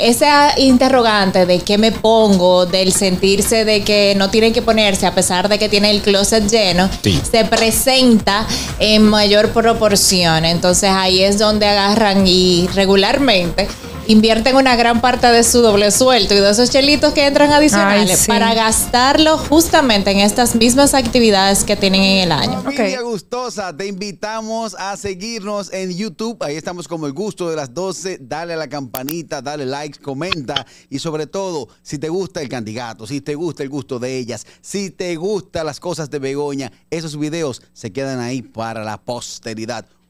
esa interrogante de qué me pongo, del sentirse de que no tienen que ponerse a pesar de que tiene el closet lleno, Sí. se presenta en mayor proporción. Entonces ahí es donde agarran y regularmente invierten una gran parte de su doble sueldo y de esos chelitos que entran adicionales Ay, sí. para gastarlo justamente en estas mismas actividades que tienen en el año. Familia gustosa, te invitamos a seguirnos en YouTube. Ahí estamos como el gusto de las 12. Dale a la campanita, dale like, comenta. Y sobre todo, si te gusta el candidato, si te gusta el gusto de ellas, si te gustan las cosas de Begoña, esos videos se quedan ahí para la posteridad.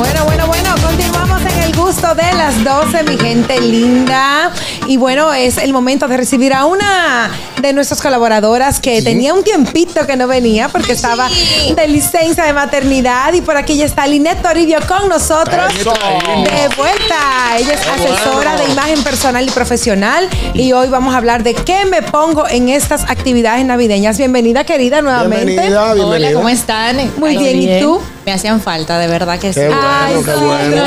Bueno, bueno, bueno, continuamos en el gusto de las 12, mi gente linda. Y bueno, es el momento de recibir a una de nuestras colaboradoras que tenía un tiempito que no venía porque estaba de licencia de maternidad. Y por aquí ya está Linet Toribio con nosotros. Eso. De vuelta. Ella es asesora de imagen personal y profesional. Y hoy vamos a hablar de qué me pongo en estas actividades navideñas. Bienvenida, querida, nuevamente. Bienvenida, bienvenida. Hola, ¿cómo están? Muy bien, ¿y tú? Me hacían falta, de verdad que sí. Qué bueno, Ay, qué sí, bueno.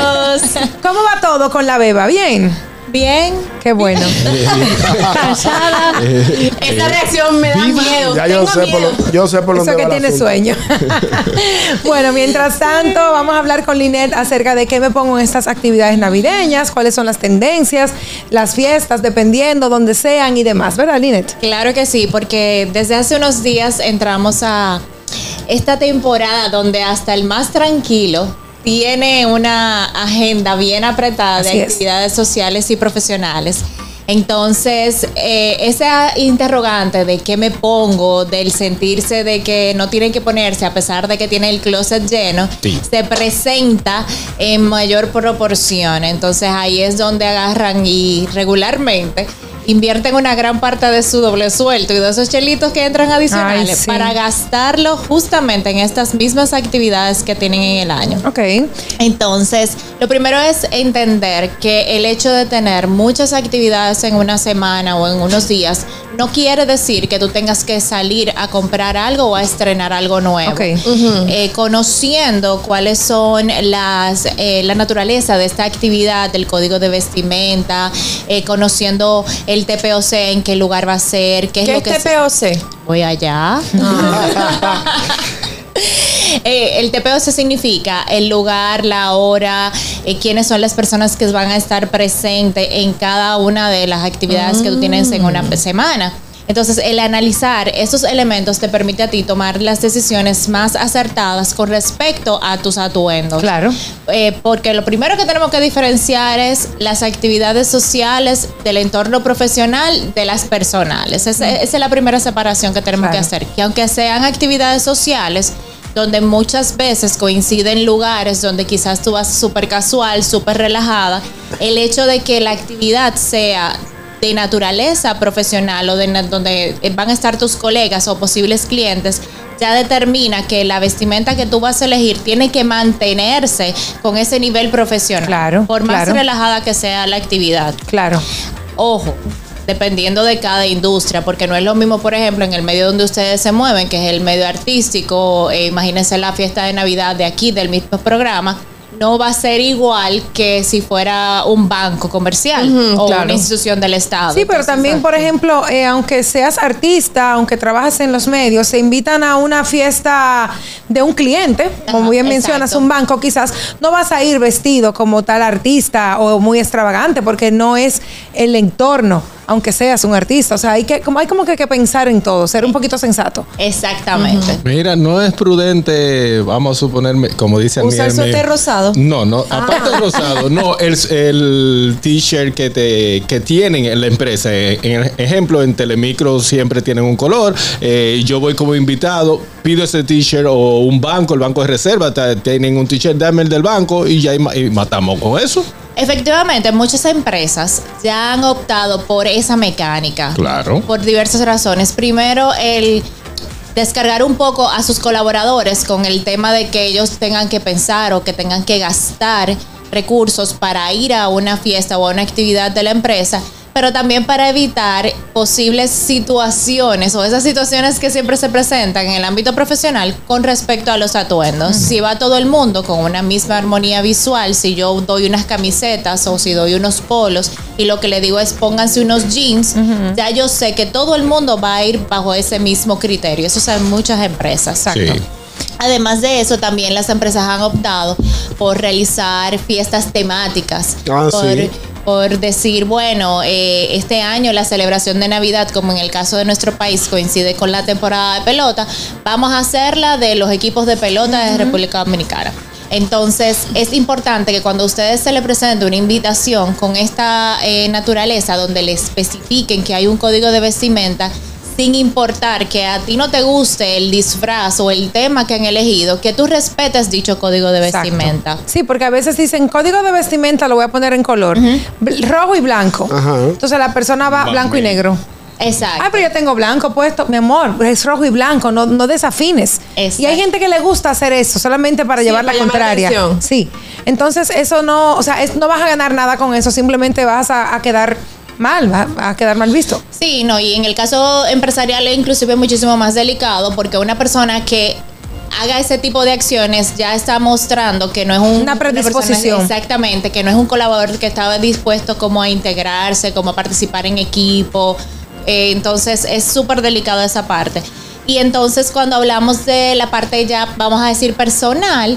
¿Cómo va todo con la beba? ¿Bien? Bien. Qué bueno. Cansada. Esta reacción me da miedo. Ya yo Tengo sé, por lo, yo sé por Eso que va tiene sueño. bueno, mientras tanto, vamos a hablar con Linet acerca de qué me pongo en estas actividades navideñas, cuáles son las tendencias, las fiestas, dependiendo, donde sean y demás, ¿verdad, Linet? Claro que sí, porque desde hace unos días entramos a esta temporada donde hasta el más tranquilo tiene una agenda bien apretada Así de es. actividades sociales y profesionales. Entonces, eh, esa interrogante de qué me pongo, del sentirse de que no tienen que ponerse a pesar de que tiene el closet lleno, Sí. se presenta en mayor proporción. Entonces ahí es donde agarran y regularmente invierten una gran parte de su doble sueldo y de esos chelitos que entran adicionales Ay, sí. para gastarlo justamente en estas mismas actividades que tienen en el año. Ok. Entonces, lo primero es entender que el hecho de tener muchas actividades en una semana o en unos días no quiere decir que tú tengas que salir a comprar algo o a estrenar algo nuevo. Ok. Eh, conociendo cuáles son las eh, la naturaleza de esta actividad, el código de vestimenta, eh, conociendo el TPOC, en qué lugar va a ser, qué es ¿Qué lo es que se- TPOC? Voy allá. Eh, el TPO se significa el lugar, la hora, eh, quiénes son las personas que van a estar presentes en cada una de las actividades que tú tienes en una semana. Entonces, el analizar esos elementos te permite a ti tomar las decisiones más acertadas con respecto a tus atuendos. Claro. Eh, porque lo primero que tenemos que diferenciar es las actividades sociales del entorno profesional de las personales. Esa, esa es la primera separación que tenemos Claro. que hacer. Que aunque sean actividades sociales, donde muchas veces coinciden lugares donde quizás tú vas súper casual, súper relajada, el hecho de que la actividad sea de naturaleza profesional o de donde van a estar tus colegas o posibles clientes, ya determina que la vestimenta que tú vas a elegir tiene que mantenerse con ese nivel profesional. Claro, Por más claro. relajada que sea la actividad. Claro. Ojo, dependiendo de cada industria, porque no es lo mismo, por ejemplo, en el medio donde ustedes se mueven, que es el medio artístico, eh, imagínense la fiesta de Navidad de aquí, del mismo programa, no va a ser igual que si fuera un banco comercial o claro. una institución del Estado. Sí, pero Entonces, también, por ejemplo, eh, aunque seas artista, aunque trabajes en los medios, se invitan a una fiesta de un cliente, como bien mencionas, un banco, quizás no vas a ir vestido como tal artista o muy extravagante, porque no es el entorno, aunque seas un artista. O sea, hay que, como hay como que, que pensar en todo, ser un poquito sensato. Exactamente. Mira, no es prudente, vamos a suponerme, como dice Usar suéter me- rosado. No, no, aparte de rosado, no, el, el t-shirt que, te, que tienen en la empresa. En, en ejemplo, en Telemicro siempre tienen un color. eh, yo voy como invitado, pido ese t-shirt o un banco, el banco de reserva, tienen un t-shirt, dame el del banco y ya y matamos con eso. Efectivamente, muchas empresas ya han optado por esa mecánica. Claro. Por diversas razones. Primero, el descargar un poco a sus colaboradores con el tema de que ellos tengan que pensar o que tengan que gastar recursos para ir a una fiesta o a una actividad de la empresa, pero también para evitar posibles situaciones o esas situaciones que siempre se presentan en el ámbito profesional con respecto a los atuendos. Si va todo el mundo con una misma armonía visual, si yo doy unas camisetas o si doy unos polos y lo que le digo es pónganse unos jeans, ya yo sé que todo el mundo va a ir bajo ese mismo criterio. Eso saben muchas empresas. Sí. Además de eso, también las empresas han optado por realizar fiestas temáticas. Ah, por, sí. Por decir, bueno, eh, este año la celebración de Navidad, como en el caso de nuestro país, coincide con la temporada de pelota, vamos a hacerla de los equipos de pelota de República Dominicana. Entonces, es importante que cuando a ustedes se le presente una invitación con esta eh, naturaleza, donde le especifiquen que hay un código de vestimenta, sin importar que a ti no te guste el disfraz o el tema que han elegido, que tú respetes dicho código de Exacto. vestimenta. Sí, porque a veces dicen código de vestimenta lo voy a poner en color rojo y blanco. Ajá. Entonces la persona va blanco y negro. Exacto. Ah, pero yo tengo blanco puesto, mi amor, es rojo y blanco, no, no desafines. Exacto. Y hay gente que le gusta hacer eso, solamente para Sí, llevar la la contraria. atención. sí. Entonces, eso no, o sea, es- no vas a ganar nada con eso, simplemente vas a, a quedar mal, va- a quedar mal visto. Sí, no, y en el caso empresarial es inclusive muchísimo más delicado porque una persona que haga ese tipo de acciones ya está mostrando que no es un- Una predisposición. persona- exactamente, que no es un colaborador que estaba dispuesto como a integrarse, como a participar en equipo. Eh, entonces es súper delicado esa parte. Y entonces cuando hablamos de la parte ya, vamos a decir, personal,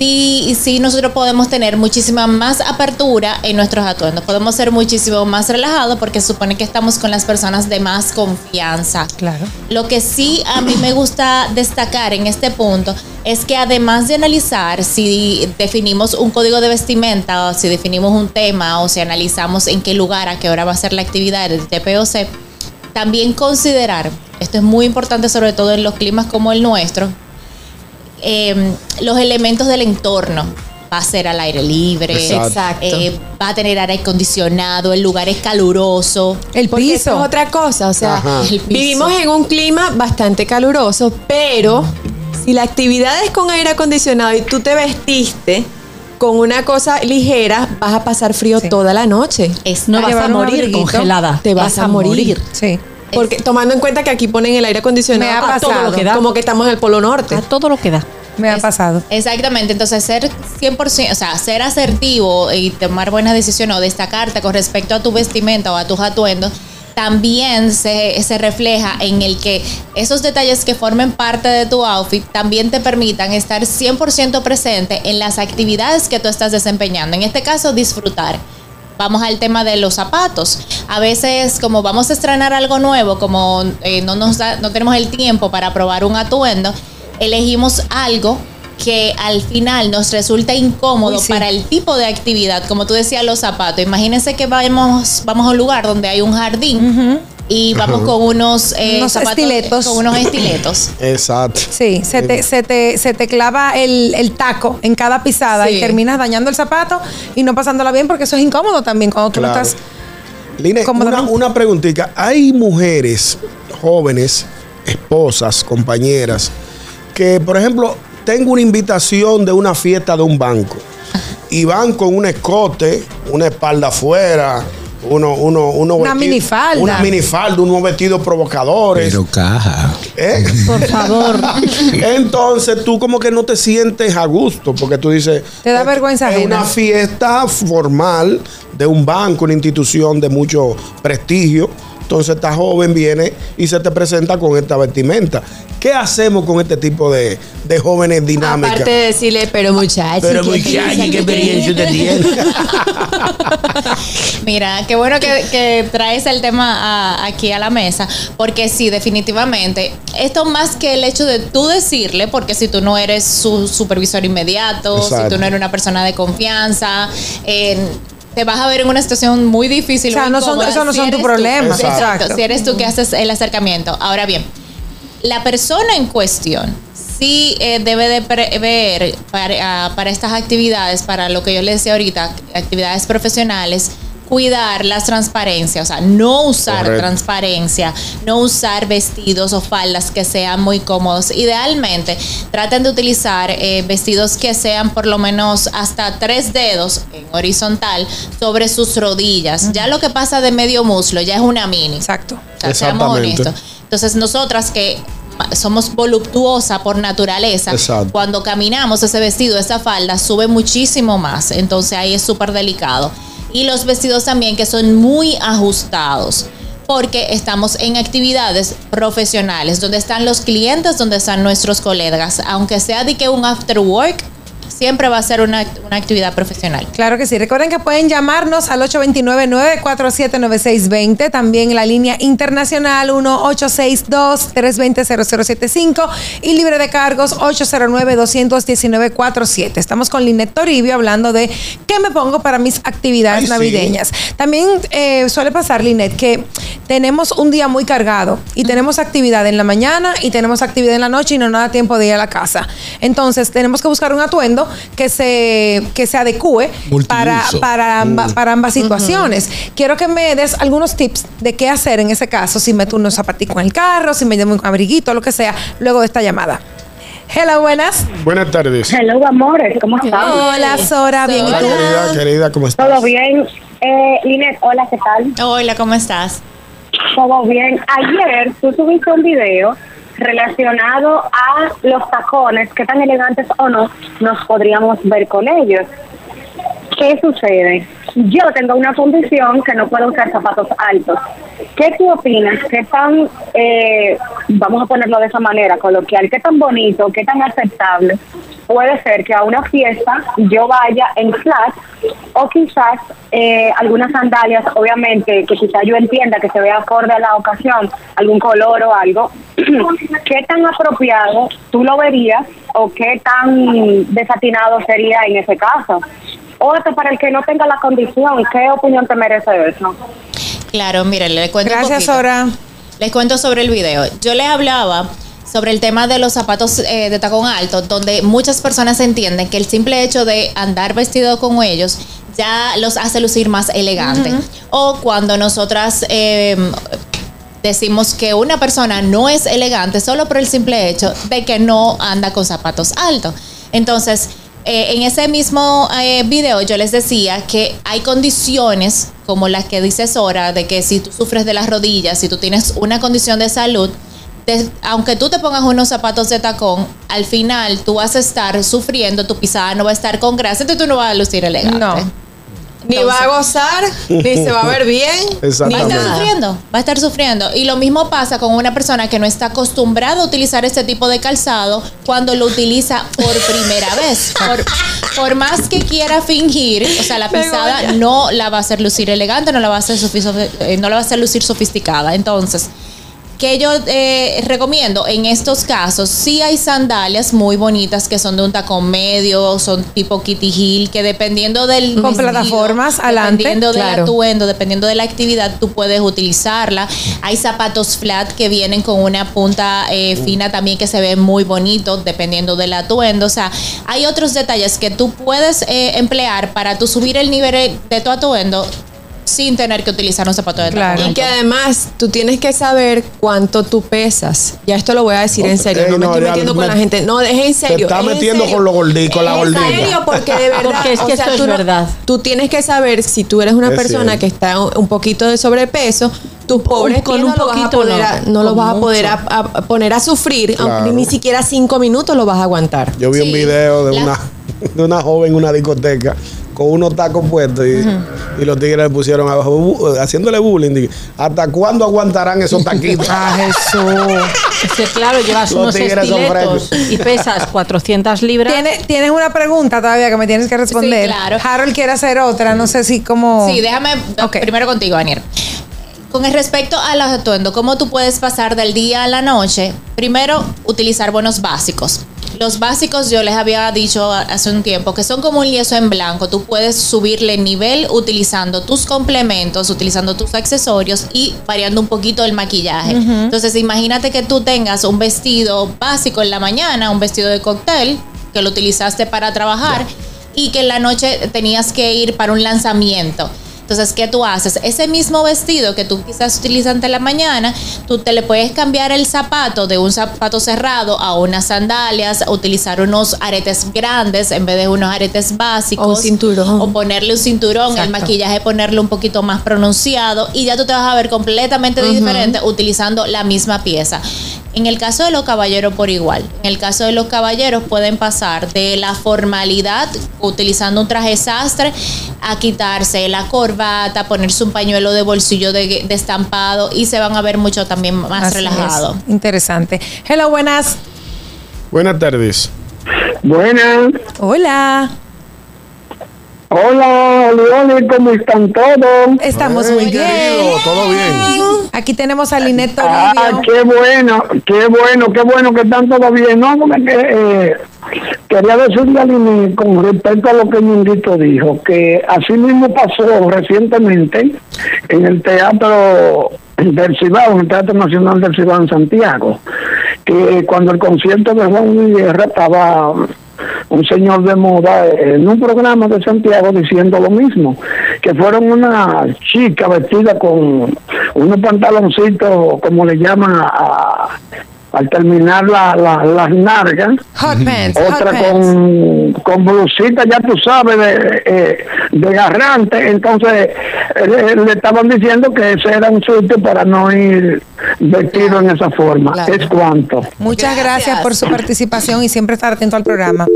sí, sí nosotros podemos tener muchísima más apertura en nuestros atuendos. Podemos ser muchísimo más relajados porque supone que estamos con las personas de más confianza. Claro. Lo que sí a mí me gusta destacar en este punto es que además de analizar si definimos un código de vestimenta o si definimos un tema o si analizamos en qué lugar, a qué hora va a ser la actividad del TPOC, también considerar, esto es muy importante sobre todo en los climas como el nuestro, eh, los elementos del entorno. Va a ser al aire libre, Exacto. eh, va a tener aire acondicionado, el lugar es caluroso. El eso piso. es otra cosa, o sea, vivimos en un clima bastante caluroso, pero si la actividad es con aire acondicionado y tú te vestiste con una cosa ligera, vas a pasar frío Sí. toda la noche. Es No vas a morir congelada. Te vas a morir. Sí. Porque tomando en cuenta que aquí ponen el aire acondicionado Me ha a todo pasado. lo que da, como que estamos en el Polo Norte. A todo lo que da. Me ha Es- pasado. Exactamente, entonces ser 100%, o sea, ser asertivo y tomar buenas decisiones o destacarte con respecto a tu vestimenta o a tus atuendos, también se, se refleja en el que esos detalles que formen parte de tu outfit también te permitan estar 100% presente en las actividades que tú estás desempeñando. En este caso, disfrutar. Vamos al tema de los zapatos. A veces, como vamos a estrenar algo nuevo, como eh, no nos da- no tenemos el tiempo para probar un atuendo, elegimos algo que al final nos resulta incómodo Uy, sí. para el tipo de actividad, como tú decías, los zapatos. Imagínense que vamos, vamos a un lugar donde hay un jardín y vamos con unos, eh, Unos estiletos. con unos estiletos. Exacto. Sí, se te, se te, se te clava el, el taco en cada pisada Sí. y terminas dañando el zapato y no pasándola bien porque eso es incómodo también cuando tú no Claro. estás. Line, una, una preguntita. Hay mujeres jóvenes, esposas, compañeras, que, por ejemplo, tengo una invitación de una fiesta de un banco y van con un escote, una espalda afuera, uno, uno, uno Una vestido- minifalda. Una minifalda, unos vestidos provocadores. Pero caja. ¿eh? Por favor. Entonces tú como que no te sientes a gusto porque tú dices... Te da "Es- vergüenza Es ajena". una fiesta formal de un banco, una institución de mucho prestigio. Entonces esta joven viene y se te presenta con esta vestimenta. ¿Qué hacemos con este tipo de, de jóvenes dinámicas? Aparte de decirle, pero muchachos. Pero ¿qué muchacha, piensa ¿qué que experiencia usted tiene? Mira, qué bueno que, que traes el tema a- aquí a la mesa, porque sí, definitivamente, esto más que el hecho de tú decirle, porque si tú no eres su supervisor inmediato, Exacto. si tú no eres una persona de confianza, eh, te vas a ver en una situación muy difícil. O sea, no son- esos no si son tu problema. Exacto. Exacto. Si eres tú que haces el acercamiento. Ahora bien, la persona en cuestión sí eh, debe de prever para, ah, para estas actividades, para lo que yo les decía ahorita, actividades profesionales, cuidar las transparencias, o sea, no usar Correcto. transparencia, no usar vestidos o faldas que sean muy cómodos. Idealmente, traten de utilizar eh, vestidos que sean por lo menos hasta tres dedos en horizontal sobre sus rodillas. Ya lo que pasa de medio muslo ya es una mini. Exacto. O sea, seamos Exactamente. honestos. Entonces, nosotras que somos voluptuosa por naturaleza, Exacto. cuando caminamos ese vestido, esa falda sube muchísimo más. Entonces ahí es súper delicado. Y los vestidos también que son muy ajustados. Porque estamos en actividades profesionales, donde están los clientes, donde están nuestros colegas. Aunque sea de que un after work, siempre va a ser una, una actividad profesional. Claro que sí. Recuerden que pueden llamarnos al 829-947-9620. También la línea internacional 1-862-320-0075 y libre de cargos 809-219-47. Estamos con Linet Toribio hablando de qué me pongo para mis actividades Ay, sí. navideñas. También eh, suele pasar, Linet, que tenemos un día muy cargado y tenemos actividad en la mañana y tenemos actividad en la noche y no nos da tiempo de ir a la casa. Entonces, tenemos que buscar un atuendo que se, que se adecue para, para, amba- para ambas situaciones. Quiero que me des algunos tips de qué hacer en ese caso, si meto unos zapaticos en el carro, si me llevo un abriguito, lo que sea, luego de esta llamada. Hello, buenas. Buenas tardes. Hello, amores, ¿cómo están? Hola, Sora, bien, ¿y Sora. tú? Querida, querida, ¿cómo estás? ¿Todo bien? Eh, Linet, hola, ¿qué tal? Hola, ¿cómo estás? Todo bien. Ayer tú subiste un video relacionado a los tacones, qué tan elegantes o no nos podríamos ver con ellos. ¿Qué sucede? Yo tengo una condición que no puedo usar zapatos altos. ¿Qué tú opinas? ¿Qué tan, eh, vamos a ponerlo de esa manera, coloquial, qué tan bonito, qué tan aceptable puede ser que a una fiesta yo vaya en flat o quizás eh, algunas sandalias, obviamente, que quizás yo entienda que se vea acorde a la ocasión, algún color o algo, ¿qué tan apropiado tú lo verías o qué tan desatinado sería en ese caso? O hasta para el que no tenga la condición, ¿qué opinión te merece eso? Claro, mire, le cuento Gracias. Sora. Les cuento sobre el video. Yo le hablaba sobre el tema de los zapatos eh, de tacón alto, donde muchas personas entienden que el simple hecho de andar vestido con ellos ya los hace lucir más elegantes. O cuando nosotras eh, decimos que una persona no es elegante solo por el simple hecho de que no anda con zapatos altos. Entonces, eh, en ese mismo eh, video yo les decía que hay condiciones como las que dice Sora, de que si tú sufres de las rodillas, si tú tienes una condición de salud, aunque tú te pongas unos zapatos de tacón, al final tú vas a estar sufriendo, tu pisada no va a estar con grasa, entonces tú no vas a lucir elegante. No. Ni va a gozar, ni se va a ver bien. Va a Exactamente. estar sufriendo, va a estar sufriendo. Y lo mismo pasa con una persona que no está acostumbrada a utilizar este tipo de calzado cuando lo utiliza por primera vez. Por, por más que quiera fingir, o sea, la pisada no la va a hacer lucir elegante, no la va a hacer, eh, no la va a hacer lucir sofisticada. Entonces, que yo eh, recomiendo en estos casos, sí hay sandalias muy bonitas que son de un tacón medio, son tipo Kitty Hill, que dependiendo del Con plataformas adelante, dependiendo del claro. atuendo, dependiendo de la actividad, tú puedes utilizarla. Hay zapatos flat que vienen con una punta eh, fina también que se ven muy bonitos, dependiendo del atuendo. O sea, hay otros detalles que tú puedes eh, emplear para tú subir el nivel de tu atuendo sin tener que utilizar un zapato de Claro. tacón Y que además tú tienes que saber cuánto tú pesas. Ya esto lo voy a decir en serio, no me no, estoy metiendo con la gente. No, es en serio. Te está es en metiendo con lo gordito, con la En gordita. serio, porque de verdad. Porque es que esto es tú no- verdad. tú tienes que saber si tú eres una Es persona cierto. que está un poquito de sobrepeso, tus pobres con un no lo vas a poquito poder no, a- no, con lo vas a poder a, poner a sufrir, Claro. aunque ni siquiera cinco minutos lo vas a aguantar. Yo vi un video de La- una, de una joven en una discoteca con unos tacos puestos y, y los tigres le pusieron abajo, bu- haciéndole bullying. Dije, ¿Hasta cuándo aguantarán esos taquitos? Ah, Jesús. Es que claro, llevas Los unos tigres son estiletos y pesas 400 libras. ¿Tienes, tienes una pregunta todavía que me tienes que responder. Sí, claro. Harold quiere hacer otra, no sé si como... Sí, déjame Ok. primero contigo, Daniel. Con el respecto a los atuendos, ¿cómo tú puedes pasar del día a la noche? Primero, utilizar buenos básicos. Los básicos yo les había dicho hace un tiempo que son como un lienzo en blanco. Tú puedes subirle nivel utilizando tus complementos, utilizando tus accesorios y variando un poquito el maquillaje. Entonces, imagínate que tú tengas un vestido básico en la mañana, un vestido de cóctel que lo utilizaste para trabajar y que en la noche tenías que ir para un lanzamiento. Entonces, ¿qué tú haces? Ese mismo vestido que tú quizás utilizas ante la mañana, tú te le puedes cambiar el zapato de un zapato cerrado a unas sandalias, utilizar unos aretes grandes en vez de unos aretes básicos. O un cinturón. O ponerle un cinturón, el Exacto. maquillaje ponerle un poquito más pronunciado y ya tú te vas a ver completamente diferente utilizando la misma pieza. En el caso de los caballeros por igual. En el caso de los caballeros pueden pasar de la formalidad utilizando un traje sastre a quitarse la corbata, ponerse un pañuelo de bolsillo de, de estampado y se van a ver mucho también más Así relajados. es. Interesante. Hello, buenas. Buenas tardes. Buenas. Hola. Hola, ¿cómo están todos? Estamos muy bien. querido, ¿todo bien? Aquí tenemos a Linet Ah, qué bueno, qué bueno, qué bueno que están todos bien. No, porque eh, quería decirle a Lini con respecto a lo que Ñonguito dijo, que así mismo pasó recientemente en el Teatro del Cibao, en el Teatro Nacional del Cibao en Santiago, que cuando el concierto de Juan Luis Guerra estaba un señor de moda en un programa de Santiago diciendo lo mismo, que fueron una chica vestida con unos pantaloncitos, como le llaman a- al terminar la, la- las nargas, Hot pants. hot otra pants. con, con blusita, ya tú sabes, de, eh, de garrante. Entonces le, le estaban diciendo que ese era un sitio para no ir vestido en esa forma. Claro. Es cuanto. Muchas gracias. Gracias. por su participación y siempre estar atento al programa.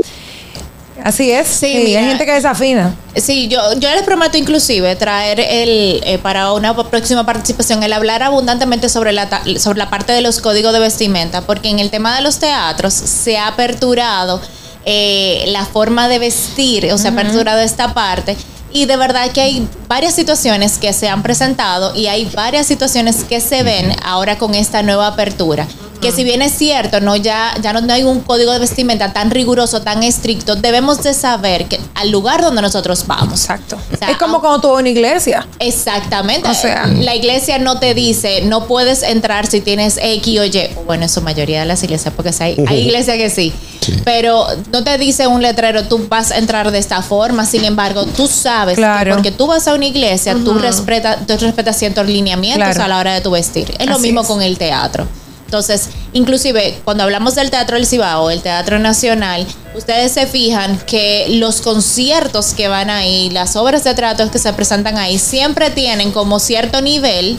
Así es. Sí, Sí, mira. hay gente que desafina. Sí, yo, yo les prometo inclusive traer el eh, para una próxima participación el hablar abundantemente sobre la sobre la parte de los códigos de vestimenta, porque en el tema de los teatros se ha aperturado eh, la forma de vestir, o sea, ha aperturado esta parte. Y de verdad que hay varias situaciones que se han presentado y hay varias situaciones que se ven ahora con esta nueva apertura. Que si bien es cierto, no ya, ya no, no hay un código de vestimenta tan riguroso, tan estricto, debemos de saber que al lugar donde nosotros vamos. Exacto. O sea, es como cuando tú vas a una iglesia. Exactamente. O sea- la iglesia no te dice, no puedes entrar si tienes X o Y. Bueno, en su mayoría de las iglesias, porque hay, hay iglesias que sí. Pero no te dice un letrero, tú vas a entrar de esta forma. Sin embargo, tú sabes Claro. que porque tú vas a una iglesia, tú, respetas, tú respetas ciertos lineamientos Claro. a la hora de tu vestir. Es lo mismo es. con el teatro. Entonces, inclusive cuando hablamos del Teatro del Cibao, el Teatro Nacional, ustedes se fijan que los conciertos que van ahí, las obras de teatro que se presentan ahí, siempre tienen como cierto nivel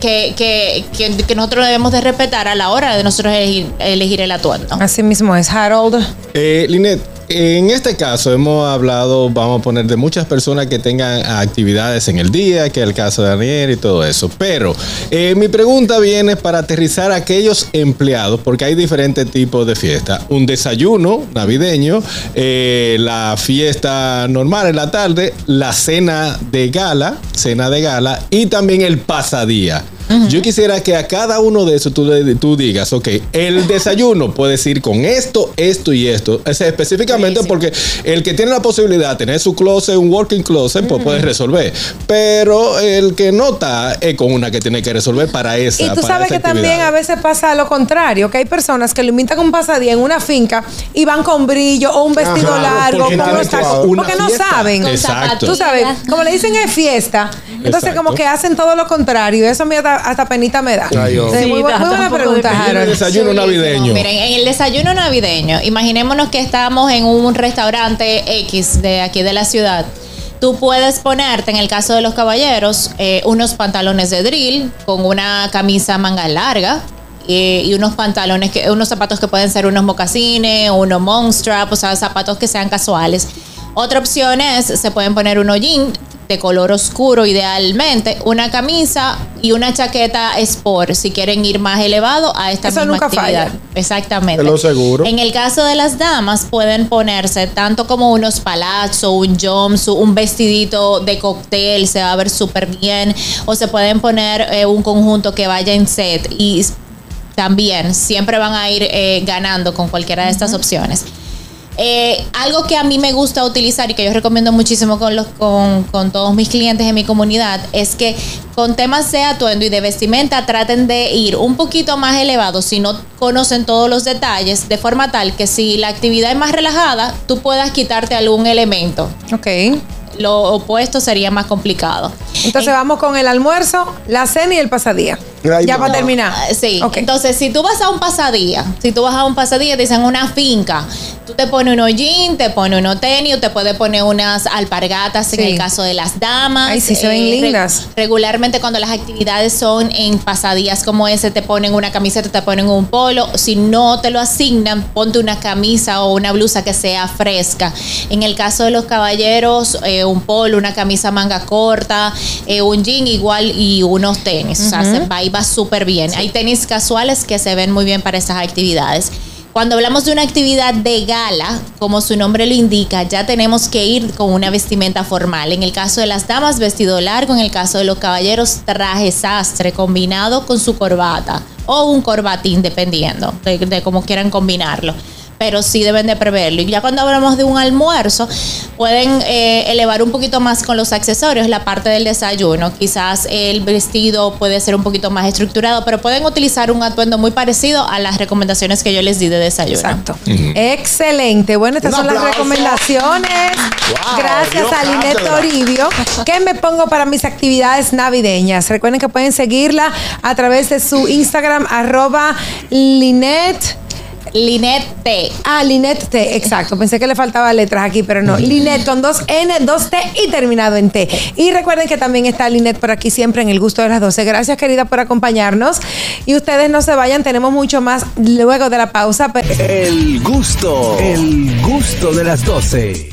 que, que, que, que nosotros debemos de respetar a la hora de nosotros elegir, elegir el atuendo. Así mismo es, Harold. Eh, Linet, en este caso hemos hablado, vamos a poner, de muchas personas que tengan actividades en el día, que es el caso de Daniel y todo eso. Pero eh, mi pregunta viene para aterrizar a aquellos empleados, porque hay diferentes tipos de fiestas. Un desayuno navideño, eh, la fiesta normal en la tarde, la cena de gala, cena de gala y también el pasadía. Yo quisiera que a cada uno de esos tú, tú digas, ok, el desayuno puedes ir con esto, esto y esto. Sea, específicamente porque el que tiene la posibilidad de tener su closet, un working closet, pues puede resolver. Pero el que no está es con una que tiene que resolver para esa. Y tú para sabes esa que también a veces pasa lo contrario, que hay personas que lo invitan a un pasadía en una finca y van con brillo o un vestido Ajá, largo, porque con tacos, porque no saben. Exacto. Tú sabes, como le dicen es fiesta, entonces Exacto. como que hacen todo lo contrario. Eso a mí hasta, penita me da. Ay, oh. Sí, muy, da- muy buena pregunta, de pena. El desayuno navideño. Miren, en el desayuno navideño, imaginémonos que estamos en un restaurante X de aquí de la ciudad. Tú puedes ponerte, en el caso de los caballeros, eh, unos pantalones de drill con una camisa manga larga. eh, y unos pantalones, que, unos zapatos que pueden ser unos mocasines, unos monstrap, o sea, zapatos que sean casuales. Otra opción es, se pueden poner unos jeans de color oscuro idealmente, una camisa y una chaqueta sport si quieren ir más elevado a esta Eso misma nunca actividad. falla. Exactamente. Es lo seguro. En el caso de las damas pueden ponerse tanto como unos palazzo, un jumpsuit, un vestidito de cóctel, se va a ver súper bien, o se pueden poner eh, un conjunto que vaya en set y también siempre van a ir eh, ganando con cualquiera de estas opciones. Eh, algo que a mí me gusta utilizar y que yo recomiendo muchísimo con, los, con, con todos mis clientes en mi comunidad es que con temas de atuendo y de vestimenta traten de ir un poquito más elevados si no conocen todos los detalles, de forma tal que si la actividad es más relajada, tú puedas quitarte algún elemento. Ok. lo opuesto sería más complicado. Entonces En- vamos con el almuerzo, la cena y el pasadía. Ahí ya va. para terminar. Ah, Sí, Ok. entonces si tú vas a un pasadía, si tú vas a un pasadía, te dicen una finca, tú te pones unos jeans, te pones unos tenis, te puedes poner unas alpargatas en el caso de las damas. Ay, sí, se ven re- lindas. regularmente cuando las actividades son en pasadías como ese, te ponen una camiseta, te ponen un polo. Si no te lo asignan, ponte una camisa o una blusa que sea fresca. En el caso de los caballeros, eh, un polo, una camisa manga corta, eh, un jean igual y unos tenis. O sea, se va y va súper bien. Hay tenis casuales que se ven muy bien para esas actividades. Cuando hablamos de una actividad de gala, como su nombre lo indica, ya tenemos que ir con una vestimenta formal. En el caso de las damas, vestido largo. En el caso de los caballeros, traje sastre combinado con su corbata o un corbatín, dependiendo de, de cómo quieran combinarlo. Pero sí deben de preverlo. Y ya cuando hablamos de un almuerzo, pueden eh, elevar un poquito más con los accesorios, la parte del desayuno. Quizás el vestido puede ser un poquito más estructurado, pero pueden utilizar un atuendo muy parecido a las recomendaciones que yo les di de desayuno. Exacto. Excelente. Bueno, estas Un son las recomendaciones. Wow, Gracias Dios a Linet. Toribio. que me pongo para mis actividades navideñas? Recuerden que pueden seguirla a través de su Instagram, arroba Linet. Linet T. Ah, Linet T, exacto. Pensé que le faltaba letras aquí, pero no. Linet con dos N, dos T y terminado en T. Y recuerden que también está Linet por aquí siempre en el gusto de las 12. Gracias, querida, por acompañarnos. Y ustedes no se vayan, tenemos mucho más luego de la pausa. pero- El gusto, el gusto de las 12.